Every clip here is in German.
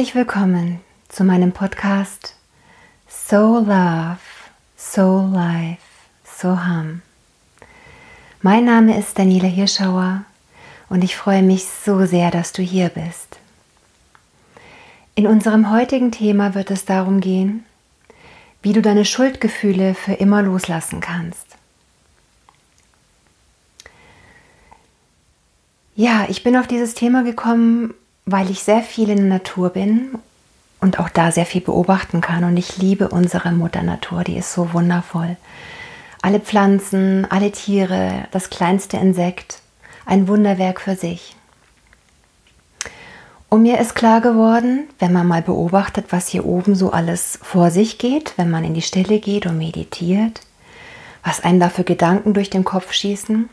Herzlich willkommen zu meinem Podcast So Love, So Life, So Hum. Mein Name ist Daniela Hirschauer und ich freue mich so sehr, dass du hier bist. In unserem heutigen Thema wird es darum gehen, wie du deine Schuldgefühle für immer loslassen kannst. Ja, ich bin auf dieses Thema gekommen, weil ich sehr viel in der Natur bin und auch da sehr viel beobachten kann. Und ich liebe unsere Mutter Natur, die ist so wundervoll. Alle Pflanzen, alle Tiere, das kleinste Insekt, ein Wunderwerk für sich. Und mir ist klar geworden, wenn man mal beobachtet, was hier oben so alles vor sich geht, wenn man in die Stille geht und meditiert, was einem da für Gedanken durch den Kopf schießen,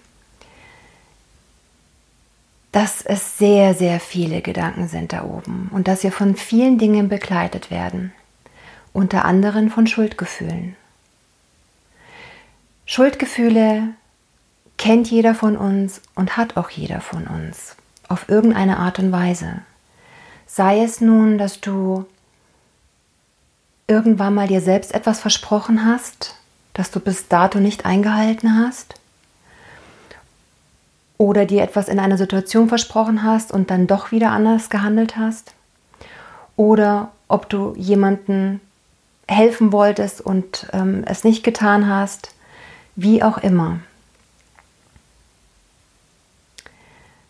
dass es sehr, sehr viele Gedanken sind da oben und dass wir von vielen Dingen begleitet werden, unter anderem von Schuldgefühlen. Schuldgefühle kennt jeder von uns und hat auch jeder von uns auf irgendeine Art und Weise. Sei es nun, dass du irgendwann mal dir selbst etwas versprochen hast, das du bis dato nicht eingehalten hast, oder dir etwas in einer Situation versprochen hast und dann doch wieder anders gehandelt hast oder ob du jemanden helfen wolltest und ähm, es nicht getan hast, wie auch immer.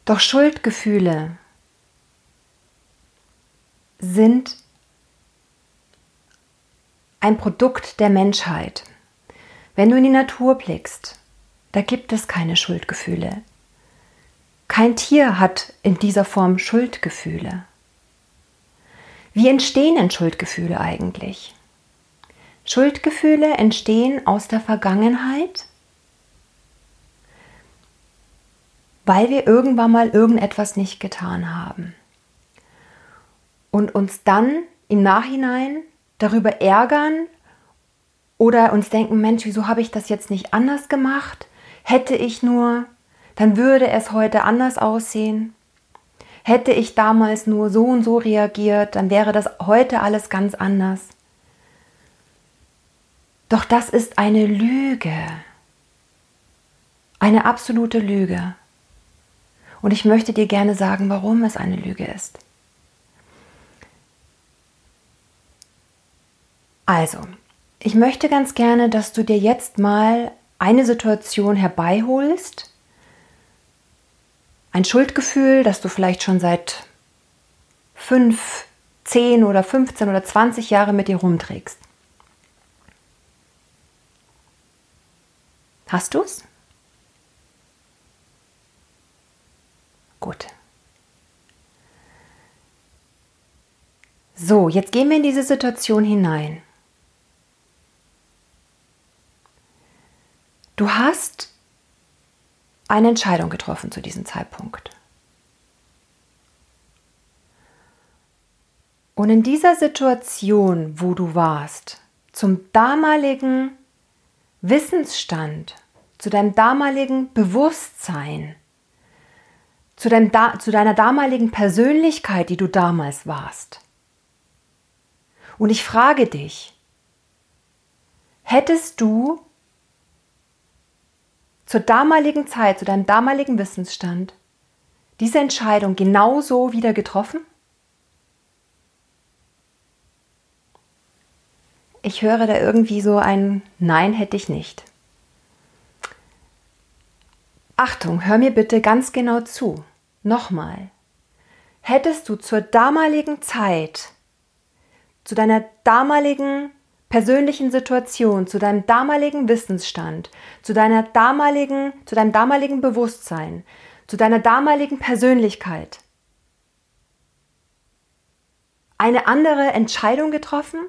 Doch Schuldgefühle sind ein Produkt der Menschheit. Wenn du in die Natur blickst, da gibt es keine Schuldgefühle. Kein Tier hat in dieser Form Schuldgefühle. Wie entstehen denn Schuldgefühle eigentlich? Schuldgefühle entstehen aus der Vergangenheit, weil wir irgendwann mal irgendetwas nicht getan haben und uns dann im Nachhinein darüber ärgern oder uns denken, Mensch, wieso habe ich das jetzt nicht anders gemacht? Hätte ich nur dann würde es heute anders aussehen. Hätte ich damals nur so und so reagiert, dann wäre das heute alles ganz anders. Doch das ist eine Lüge. Eine absolute Lüge. Und ich möchte dir gerne sagen, warum es eine Lüge ist. Also, ich möchte ganz gerne, dass du dir jetzt mal eine Situation herbeiholst, ein Schuldgefühl, das du vielleicht schon seit fünf, zehn oder 15 oder 20 Jahre mit dir rumträgst. Hast du es? Gut. So, jetzt gehen wir in diese Situation hinein. Du hast eine Entscheidung getroffen zu diesem Zeitpunkt. Und in dieser Situation, wo du warst, zum damaligen Wissensstand, zu deinem damaligen Bewusstsein, zu, deinem zu deiner damaligen Persönlichkeit, die du damals warst. Und ich frage dich, hättest du zur damaligen Zeit, zu deinem damaligen Wissensstand, diese Entscheidung genauso wieder getroffen? Ich höre da irgendwie so ein Nein hätte ich nicht. Achtung, hör mir bitte ganz genau zu. Nochmal. Hättest du zur damaligen Zeit, zu deiner damaligen persönlichen Situation, zu deinem damaligen Wissensstand, zu deiner damaligen, zu deinem damaligen Bewusstsein, zu deiner damaligen Persönlichkeit eine andere Entscheidung getroffen?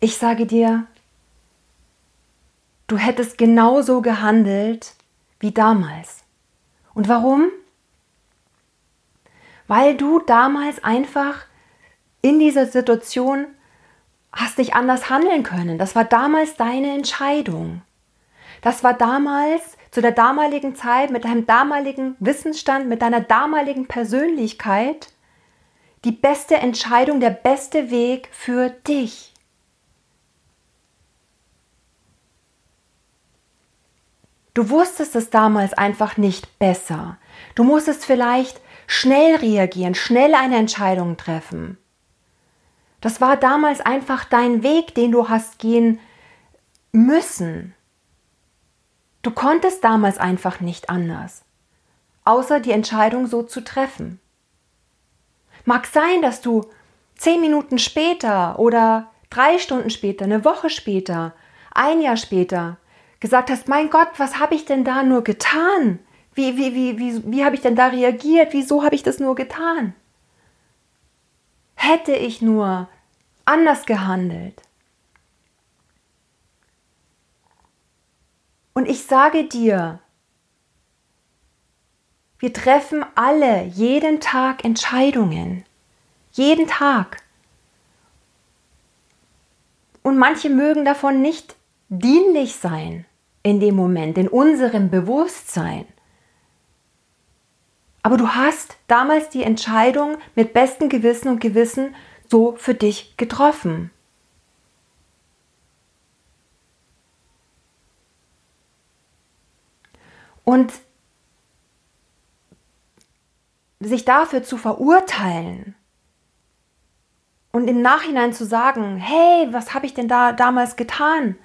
Ich sage dir, du hättest genauso gehandelt wie damals. Und warum? Weil du damals einfach in dieser Situation hast dich anders handeln können. Das war damals deine Entscheidung. Das war damals, zu der damaligen Zeit, mit deinem damaligen Wissensstand, mit deiner damaligen Persönlichkeit, die beste Entscheidung, der beste Weg für dich. Du wusstest es damals einfach nicht besser. Du musstest vielleicht schnell reagieren, schnell eine Entscheidung treffen. Das war damals einfach dein Weg, den du hast gehen müssen. Du konntest damals einfach nicht anders, außer die Entscheidung so zu treffen. Mag sein, dass du zehn Minuten später oder drei Stunden später, eine Woche später, ein Jahr später gesagt hast, mein Gott, was habe ich denn da nur getan? Wie, wie, wie, wie, wie habe ich denn da reagiert? Wieso habe ich das nur getan? Hätte ich nur anders gehandelt. Und ich sage dir, wir treffen alle jeden Tag Entscheidungen. Jeden Tag. Und manche mögen davon nicht dienlich sein in dem Moment, in unserem Bewusstsein. Aber du hast damals die Entscheidung mit bestem Gewissen und Gewissen so für dich getroffen. Und sich dafür zu verurteilen und im Nachhinein zu sagen, hey, was habe ich denn da damals getan?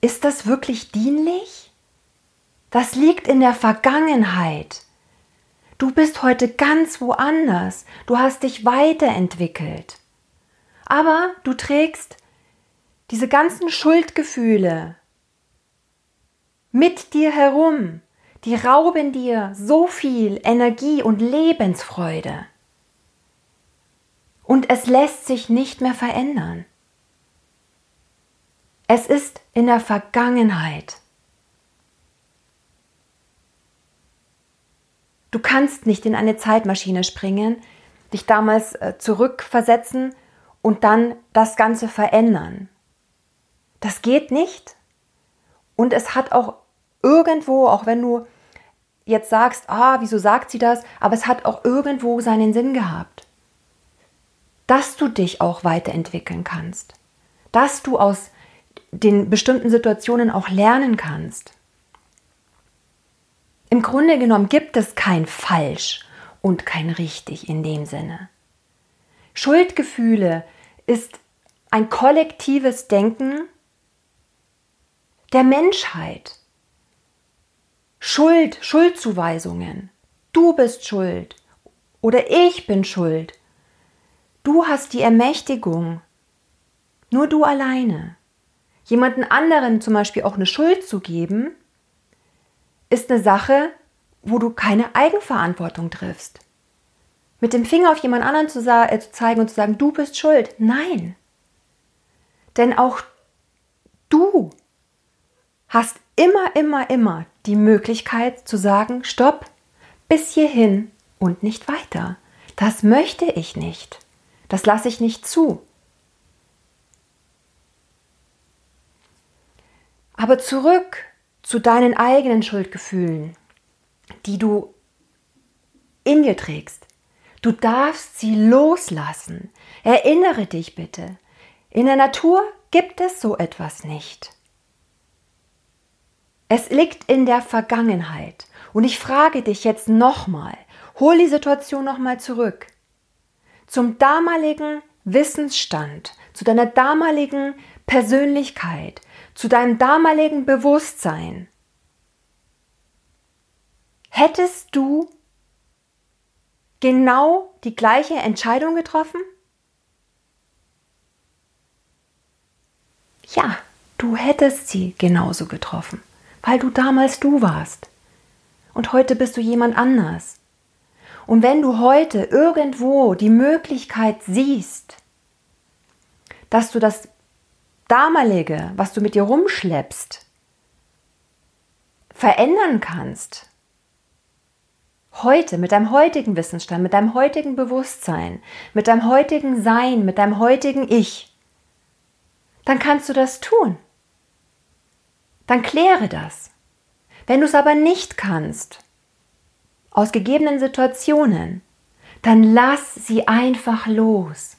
Ist das wirklich dienlich? Das liegt in der Vergangenheit. Du bist heute ganz woanders. Du hast dich weiterentwickelt. Aber du trägst diese ganzen Schuldgefühle mit dir herum. Die rauben dir so viel Energie und Lebensfreude. Und es lässt sich nicht mehr verändern. Es ist in der Vergangenheit. Du kannst nicht in eine Zeitmaschine springen, dich damals äh, zurückversetzen und dann das Ganze verändern. Das geht nicht. Und es hat auch irgendwo, auch wenn du jetzt sagst, ah, wieso sagt sie das, aber es hat auch irgendwo seinen Sinn gehabt. Dass du dich auch weiterentwickeln kannst. Dass du aus den bestimmten Situationen auch lernen kannst. Im Grunde genommen gibt es kein falsch und kein richtig in dem Sinne. Schuldgefühle ist ein kollektives Denken der Menschheit. Schuld, Schuldzuweisungen. Du bist schuld oder ich bin schuld. Du hast die Ermächtigung. Nur du alleine. Jemanden anderen zum Beispiel auch eine Schuld zu geben, ist eine Sache, wo du keine Eigenverantwortung triffst. Mit dem Finger auf jemand anderen zu, äh, zu zeigen und zu sagen, du bist schuld. Nein. Denn auch du hast immer, immer, immer die Möglichkeit zu sagen, stopp, bis hierhin und nicht weiter. Das möchte ich nicht. Das lasse ich nicht zu. Aber zurück zu deinen eigenen Schuldgefühlen, die du in dir trägst. Du darfst sie loslassen. Erinnere dich bitte. In der Natur gibt es so etwas nicht. Es liegt in der Vergangenheit. Und ich frage dich jetzt nochmal, hol die Situation nochmal zurück. Zum damaligen Wissensstand, zu deiner damaligen Persönlichkeit, zu deinem damaligen Bewusstsein, hättest du genau die gleiche Entscheidung getroffen? Ja, du hättest sie genauso getroffen, weil du damals du warst. Und heute bist du jemand anders. Und wenn du heute irgendwo die Möglichkeit siehst, dass du das damalige, was du mit dir rumschleppst, verändern kannst, heute, mit deinem heutigen Wissensstand, mit deinem heutigen Bewusstsein, mit deinem heutigen Sein, mit deinem heutigen Ich, dann kannst du das tun. Dann kläre das. Wenn du es aber nicht kannst, aus gegebenen Situationen, dann lass sie einfach los.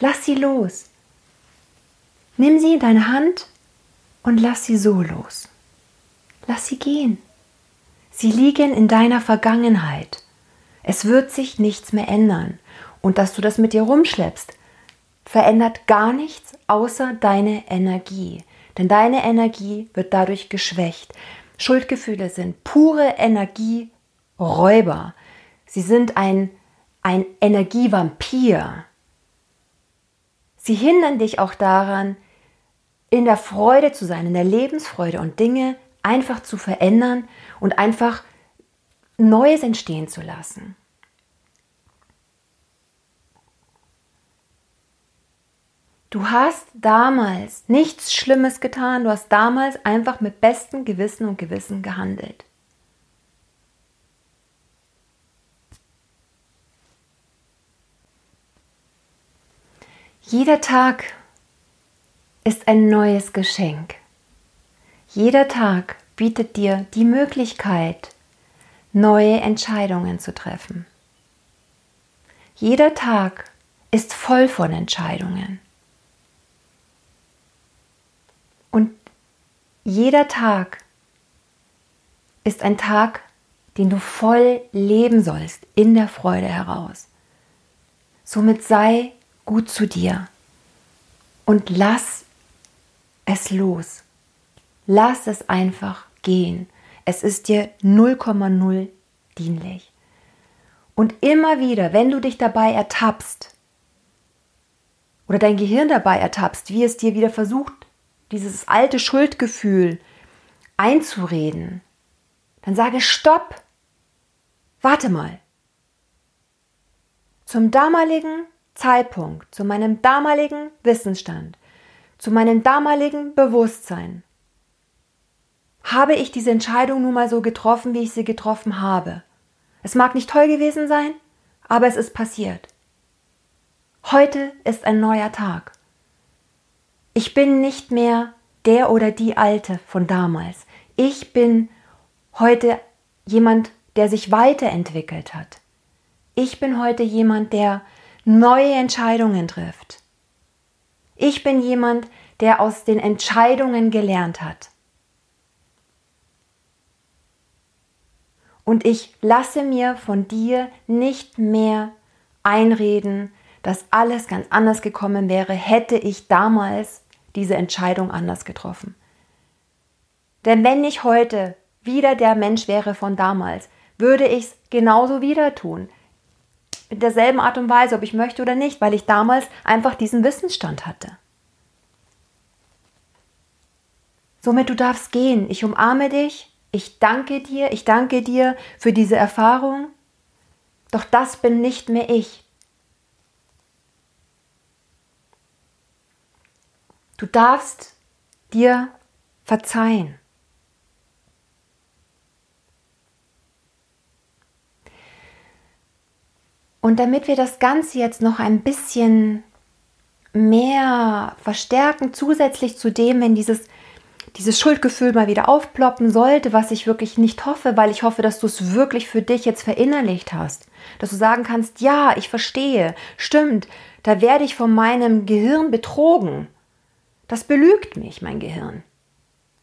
Lass sie los. Nimm sie in deine Hand und lass sie so los. Lass sie gehen. Sie liegen in deiner Vergangenheit. Es wird sich nichts mehr ändern. Und dass du das mit dir rumschleppst, verändert gar nichts außer deine Energie. Denn deine Energie wird dadurch geschwächt. Schuldgefühle sind pure Energieräuber. Sie sind ein, ein Energievampir. Sie hindern dich auch daran, in der Freude zu sein, in der Lebensfreude und Dinge einfach zu verändern und einfach Neues entstehen zu lassen. Du hast damals nichts Schlimmes getan, du hast damals einfach mit bestem Gewissen und Gewissen gehandelt. Jeder Tag ist ein neues Geschenk. Jeder Tag bietet dir die Möglichkeit, neue Entscheidungen zu treffen. Jeder Tag ist voll von Entscheidungen. Und jeder Tag ist ein Tag, den du voll leben sollst, in der Freude heraus. Somit sei gut zu dir und lass es los. Lass es einfach gehen. Es ist dir 0,0 dienlich. Und immer wieder, wenn du dich dabei ertappst oder dein Gehirn dabei ertappst, wie es dir wieder versucht, dieses alte Schuldgefühl einzureden, dann sage Stopp. Warte mal. Zum damaligen Zeitpunkt, zu meinem damaligen Wissensstand, zu meinem damaligen Bewusstsein, habe ich diese Entscheidung nun mal so getroffen, wie ich sie getroffen habe. Es mag nicht toll gewesen sein, aber es ist passiert. Heute ist ein neuer Tag. Ich bin nicht mehr der oder die Alte von damals. Ich bin heute jemand, der sich weiterentwickelt hat. Ich bin heute jemand, der neue Entscheidungen trifft. Ich bin jemand, der aus den Entscheidungen gelernt hat. Und ich lasse mir von dir nicht mehr einreden, dass alles ganz anders gekommen wäre, hätte ich damals diese Entscheidung anders getroffen. Denn wenn ich heute wieder der Mensch wäre von damals, würde ich es genauso wieder tun in derselben Art und Weise, ob ich möchte oder nicht, weil ich damals einfach diesen Wissensstand hatte. Somit du darfst gehen. Ich umarme dich. Ich danke dir. Ich danke dir für diese Erfahrung. Doch das bin nicht mehr ich. Du darfst dir verzeihen. Und damit wir das Ganze jetzt noch ein bisschen mehr verstärken, zusätzlich zu dem, wenn dieses, dieses Schuldgefühl mal wieder aufploppen sollte, was ich wirklich nicht hoffe, weil ich hoffe, dass du es wirklich für dich jetzt verinnerlicht hast. Dass du sagen kannst, ja, ich verstehe, stimmt, da werde ich von meinem Gehirn betrogen. Das belügt mich, mein Gehirn.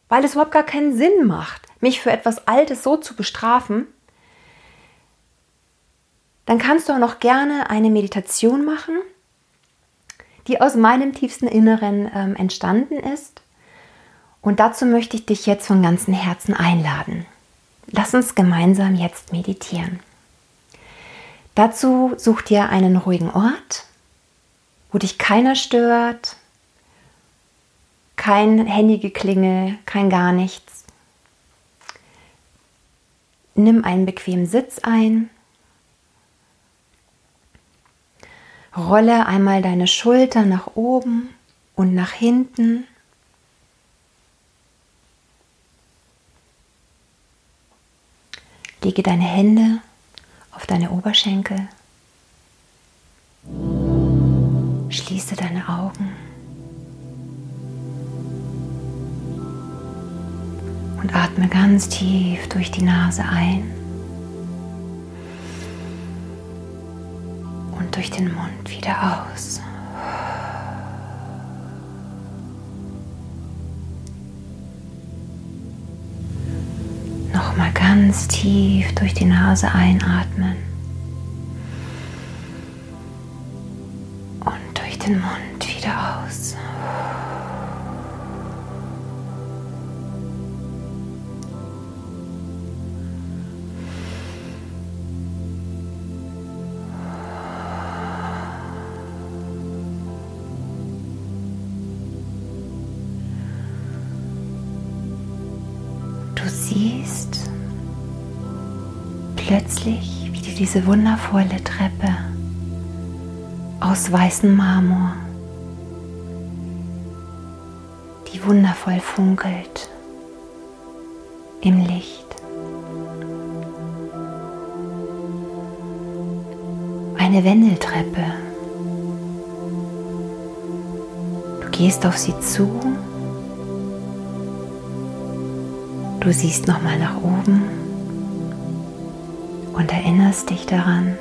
Weil es überhaupt gar keinen Sinn macht, mich für etwas Altes so zu bestrafen, dann kannst du auch noch gerne eine Meditation machen, die aus meinem tiefsten Inneren ähm, entstanden ist. Und dazu möchte ich dich jetzt von ganzem Herzen einladen. Lass uns gemeinsam jetzt meditieren. Dazu such dir einen ruhigen Ort, wo dich keiner stört, kein Handygeklingel, kein gar nichts. Nimm einen bequemen Sitz ein Rolle einmal deine Schulter nach oben und nach hinten. Lege deine Hände auf deine Oberschenkel. Schließe deine Augen. Und atme ganz tief durch die Nase ein durch den Mund wieder aus. Nochmal ganz tief durch die Nase einatmen. Und durch den Mund wieder aus. Siehst plötzlich, wie dir diese wundervolle Treppe aus weißem Marmor, die wundervoll funkelt im Licht. Eine Wendeltreppe. Du gehst auf sie zu Du siehst nochmal nach oben und erinnerst dich daran,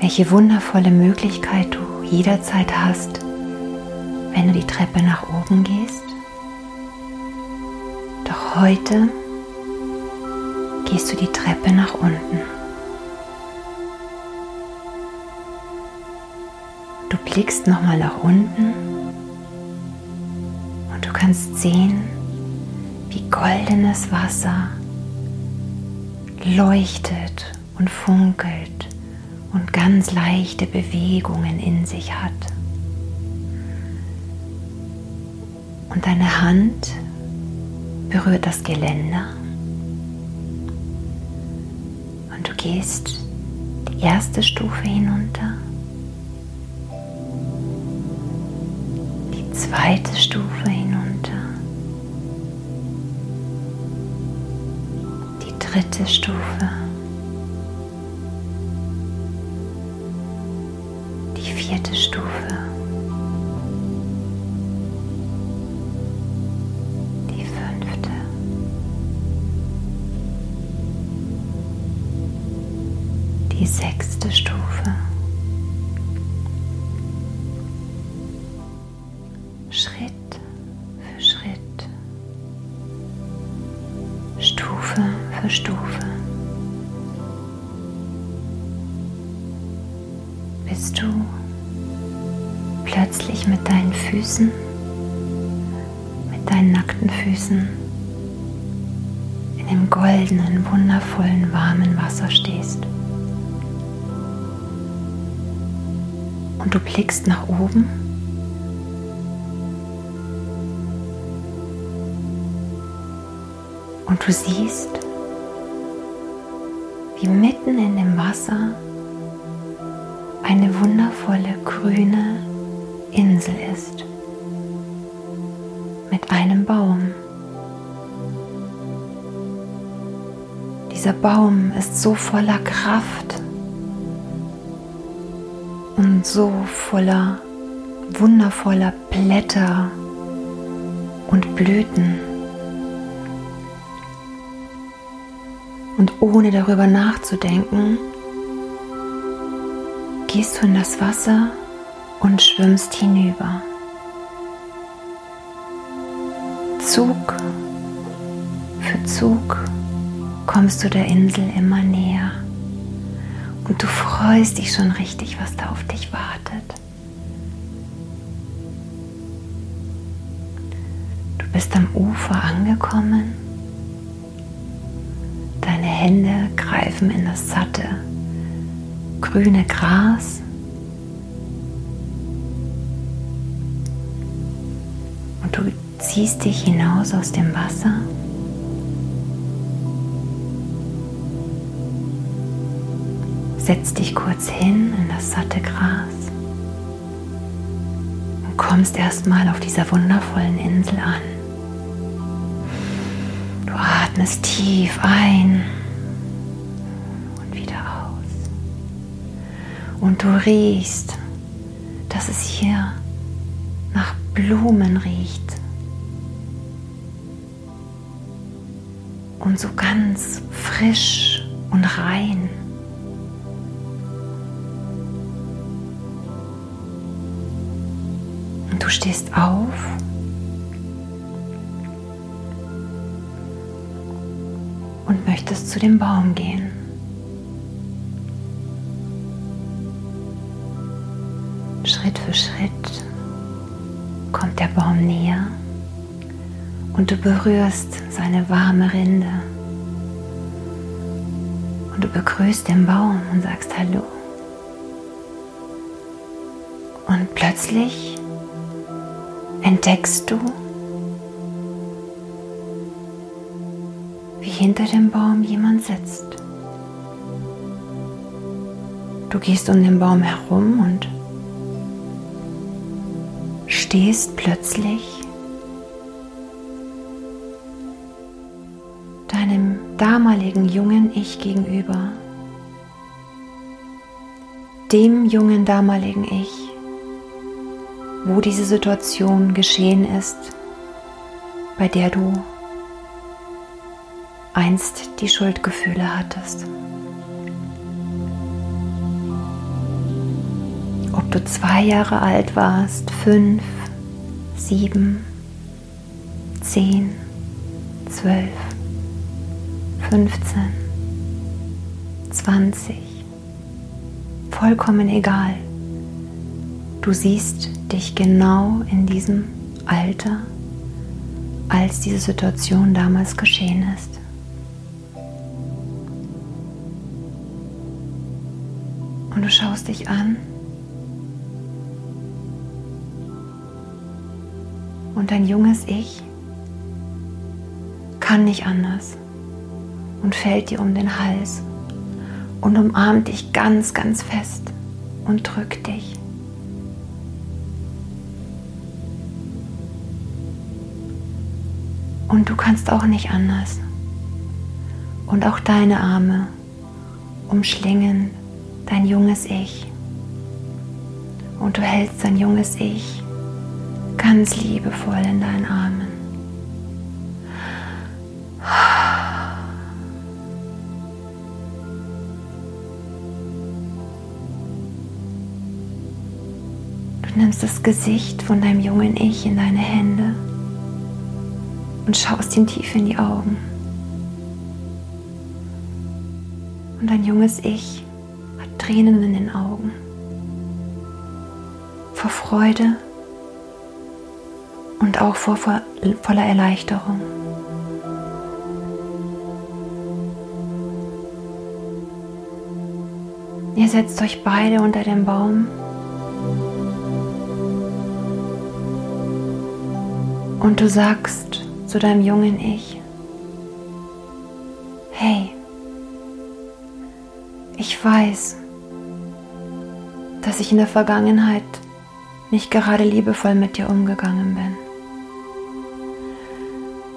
welche wundervolle Möglichkeit du jederzeit hast, wenn du die Treppe nach oben gehst. Doch heute gehst du die Treppe nach unten. Du blickst nochmal nach unten und du kannst sehen, goldenes Wasser leuchtet und funkelt und ganz leichte Bewegungen in sich hat. Und deine Hand berührt das Geländer und du gehst die erste Stufe hinunter, die zweite Stufe hinunter. Dritte Stufe, die vierte Stufe, die fünfte, die sechste Stufe. Füßen, mit deinen nackten Füßen. In dem goldenen, wundervollen, warmen Wasser stehst. Und du blickst nach oben. Und du siehst, wie mitten in dem Wasser eine wundervolle grüne Insel ist einem Baum. Dieser Baum ist so voller Kraft und so voller wundervoller Blätter und Blüten. Und ohne darüber nachzudenken, gehst du in das Wasser und schwimmst hinüber. Zug für Zug kommst du der Insel immer näher und du freust dich schon richtig, was da auf dich wartet. Du bist am Ufer angekommen Deine Hände greifen in das satte, grüne Gras. Ziehst dich hinaus aus dem Wasser. Setzt dich kurz hin in das satte Gras und kommst erstmal auf dieser wundervollen Insel an atmest tief ein und wieder aus. Und du riechst, dass es hier nach Blumen riecht. und so ganz frisch und rein. Und du stehst auf. Und möchtest zu dem Baum gehen. Schritt für Schritt kommt der Baum näher und du berührst seine warme Rinde. Und du begrüßt den Baum und sagst Hallo. Und plötzlich entdeckst du, wie hinter dem Baum jemand sitzt. Du gehst um den Baum herum und stehst plötzlich damaligen jungen Ich gegenüber, dem jungen damaligen Ich, wo diese Situation geschehen ist, bei der du einst die Schuldgefühle hattest. Ob du zwei Jahre alt warst, fünf, sieben, zehn, zwölf, fünfzehn, zwanzig, vollkommen egal. Du siehst dich genau in diesem Alter, als diese Situation damals geschehen ist. Und du schaust dich an und dein junges Ich kann nicht anders und fällt dir um den Hals und umarmt dich ganz, ganz fest und drückt dich. Und du kannst auch nicht anders. Und auch deine Arme umschlingen dein junges Ich. Und du hältst dein junges Ich ganz liebevoll in deinen Armen. Nimmst das Gesicht von deinem jungen Ich in deine Hände und schaust ihm tief in die Augen. Und dein junges Ich hat Tränen in den Augen. Vor Freude und auch vor voller Erleichterung. Ihr setzt euch beide unter den Baum und du sagst zu deinem jungen Ich, hey, ich weiß, dass ich in der Vergangenheit nicht gerade liebevoll mit dir umgegangen bin.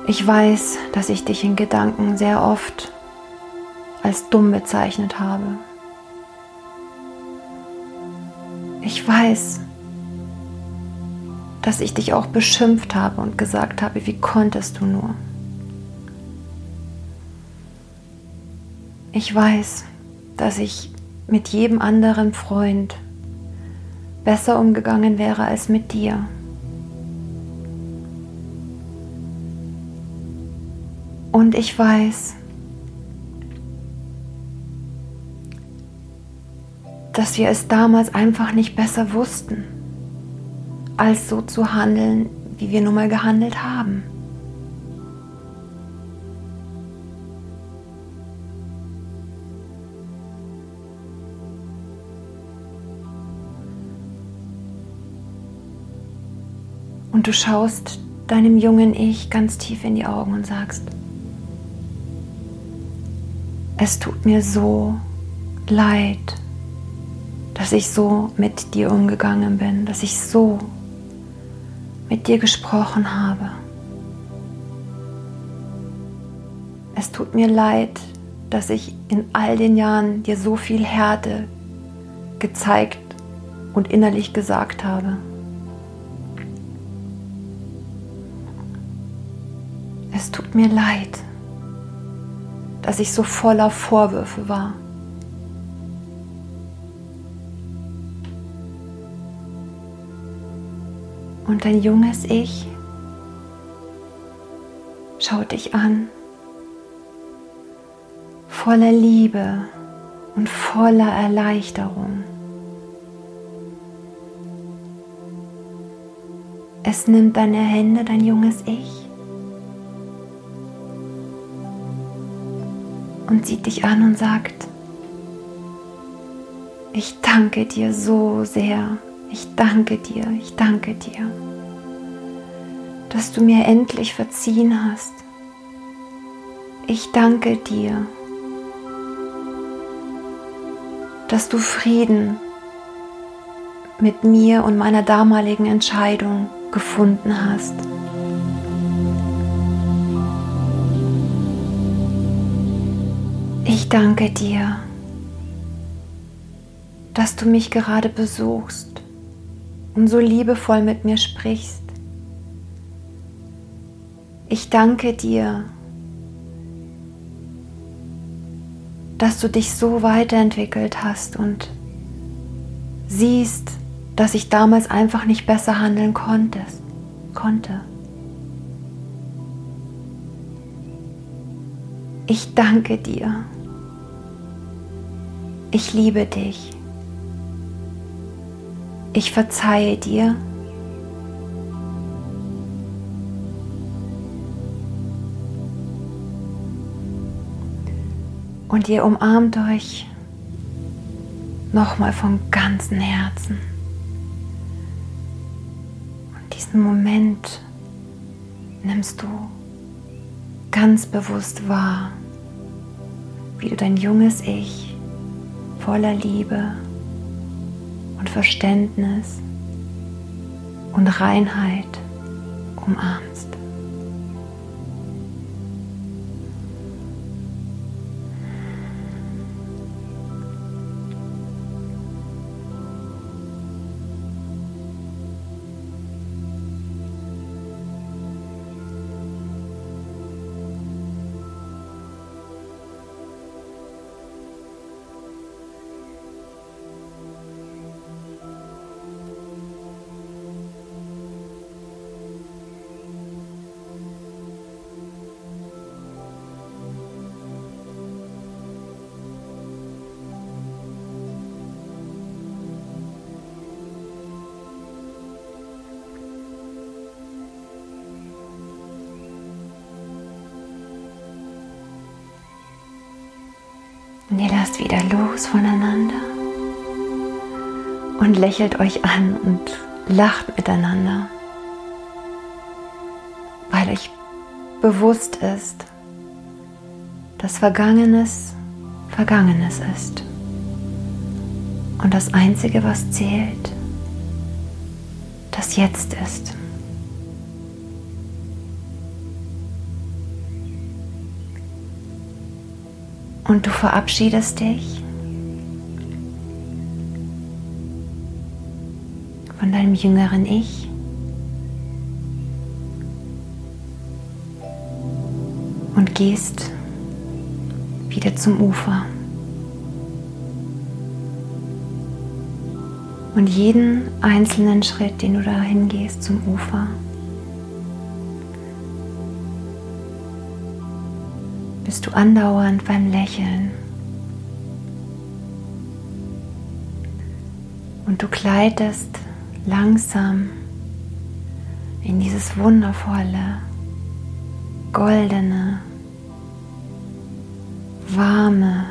Ich weiß, dass ich dich in Gedanken sehr oft als dumm bezeichnet habe. Ich weiß, dass ich dich auch beschimpft habe und gesagt habe, wie konntest du nur. Ich weiß, dass ich mit jedem anderen Freund besser umgegangen wäre als mit dir. Und ich weiß, dass wir es damals einfach nicht besser wussten, als so zu handeln, wie wir nun mal gehandelt haben. Und du schaust deinem jungen Ich ganz tief in die Augen und sagst, es tut mir so leid, dass ich so mit dir umgegangen bin, dass ich so mit dir gesprochen habe. Es tut mir leid, dass ich in all den Jahren dir so viel Härte gezeigt und innerlich gesagt habe. Es tut mir leid dass ich so voller Vorwürfe war. Und dein junges Ich schaut dich an, voller Liebe und voller Erleichterung. Es nimmt deine Hände, dein junges Ich, und sieht dich an und sagt, ich danke dir so sehr, ich danke dir, ich danke dir, dass du mir endlich verziehen hast. Ich danke dir, dass du Frieden mit mir und meiner damaligen Entscheidung gefunden hast. Ich danke dir, dass du mich gerade besuchst und so liebevoll mit mir sprichst. Ich danke dir, dass du dich so weiterentwickelt hast und siehst, dass ich damals einfach nicht besser handeln konntest, konnte. Ich danke dir. Ich liebe dich. Ich verzeihe dir. Und ihr umarmt euch nochmal von ganzem Herzen. Und diesen Moment nimmst du ganz bewusst wahr, wie du dein junges Ich voller Liebe und Verständnis und Reinheit umarmst. Wieder los voneinander und lächelt euch an und lacht miteinander, weil euch bewusst ist, dass Vergangenes Vergangenes ist. Und das Einzige, was zählt, das Jetzt ist. Und du verabschiedest dich von deinem jüngeren Ich. Und gehst wieder zum Ufer. Und jeden einzelnen Schritt, den du dahin gehst zum Ufer, bist du andauernd beim Lächeln. Und du gleitest langsam in dieses wundervolle, goldene, warme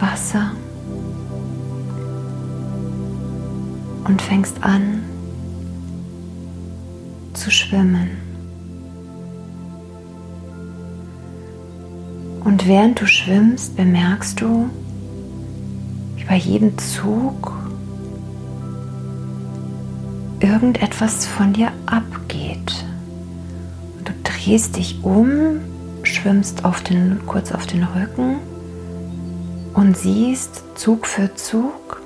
Wasser und fängst an zu schwimmen. Und während du schwimmst, bemerkst du, wie bei jedem Zug irgendetwas von dir abgeht. Du drehst dich um, schwimmst auf den, kurz auf den Rücken und siehst Zug für Zug,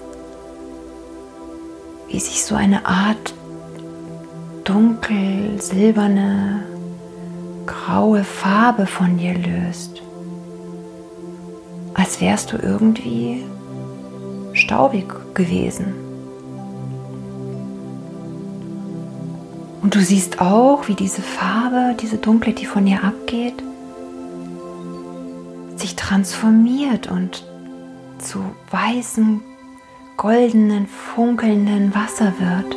wie sich so eine Art dunkel silberne graue Farbe von dir löst als wärst du irgendwie staubig gewesen. Und du siehst auch, wie diese Farbe, diese Dunkle, die von ihr abgeht, sich transformiert und zu weißem, goldenen, funkelnden Wasser wird.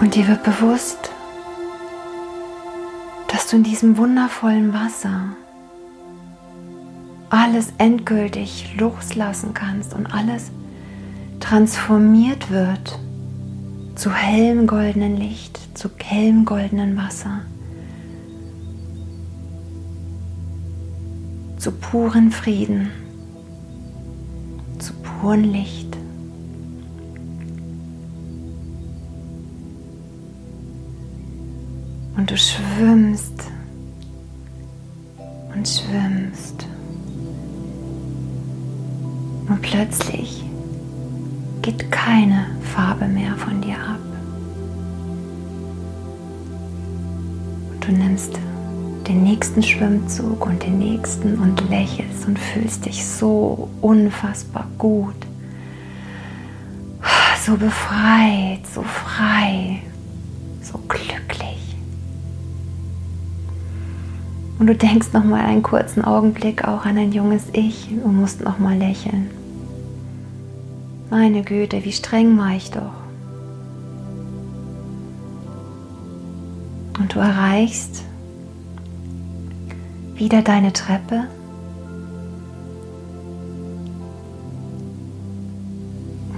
Und dir wird bewusst, dass du in diesem wundervollen Wasser alles endgültig loslassen kannst und alles transformiert wird zu hellem goldenen Licht, zu hellem goldenen Wasser, zu puren Frieden, zu puren Licht. Und du schwimmst und schwimmst. Und plötzlich geht keine Farbe mehr von dir ab. Und du nimmst den nächsten Schwimmzug und den nächsten und lächelst und fühlst dich so unfassbar gut, so befreit, so frei, so glücklich. Und du denkst noch mal einen kurzen Augenblick auch an ein junges Ich und musst noch mal lächeln. Meine Güte, wie streng war ich doch. Und du erreichst wieder deine Treppe.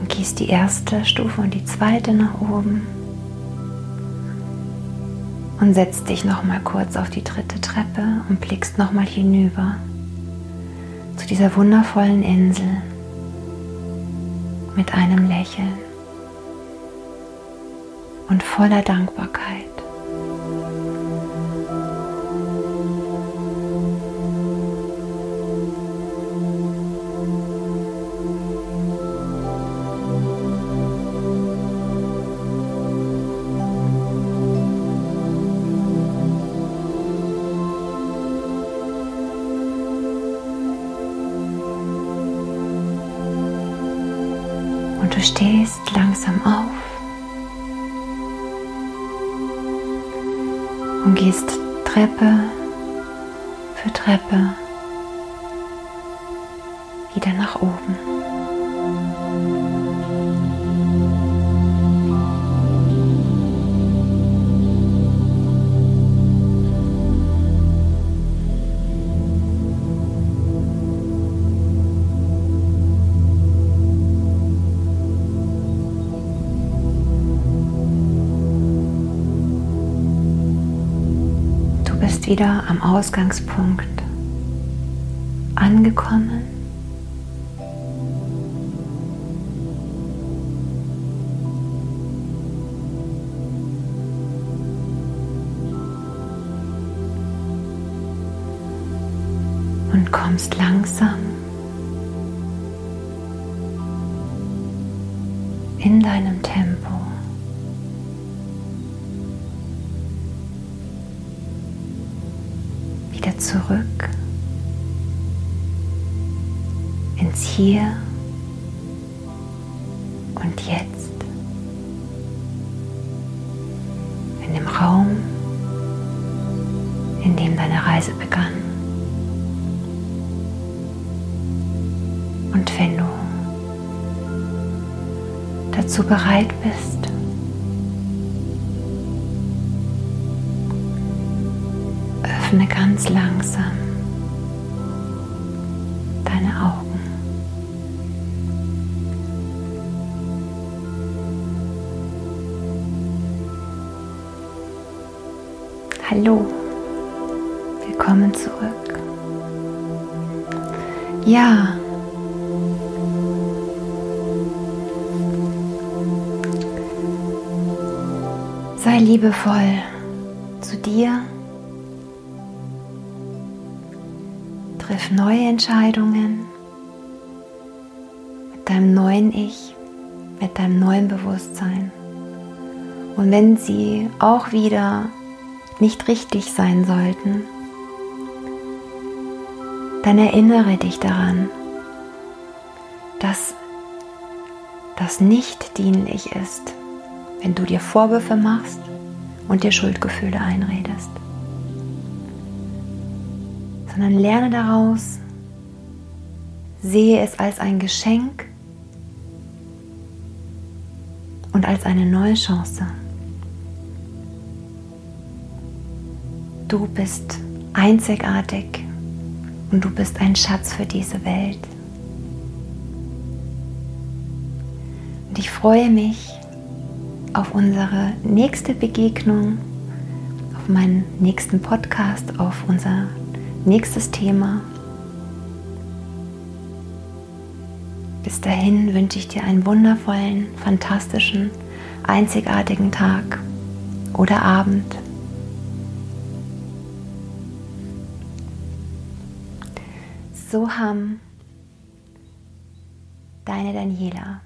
Und gehst die erste Stufe und die zweite nach oben. Und setzt dich noch mal kurz auf die dritte Treppe und blickst noch mal hinüber zu dieser wundervollen Insel mit einem Lächeln und voller Dankbarkeit. Wieder am Ausgangspunkt angekommen. In dem deine Reise begann. Und wenn du dazu bereit bist, öffne ganz langsam deine Augen. Hallo, Ja, sei liebevoll zu dir Triff neue Entscheidungen mit deinem neuen Ich, mit deinem neuen Bewusstsein. Und wenn sie auch wieder nicht richtig sein sollten, dann erinnere dich daran, dass das nicht dienlich ist, wenn du dir Vorwürfe machst und dir Schuldgefühle einredest, sondern lerne daraus, sehe es als ein Geschenk und als eine neue Chance. Du bist einzigartig und du bist ein Schatz für diese Welt. Und ich freue mich auf unsere nächste Begegnung, auf meinen nächsten Podcast, auf unser nächstes Thema. Bis dahin wünsche ich dir einen wundervollen, fantastischen, einzigartigen Tag oder Abend. So ham deine Daniela.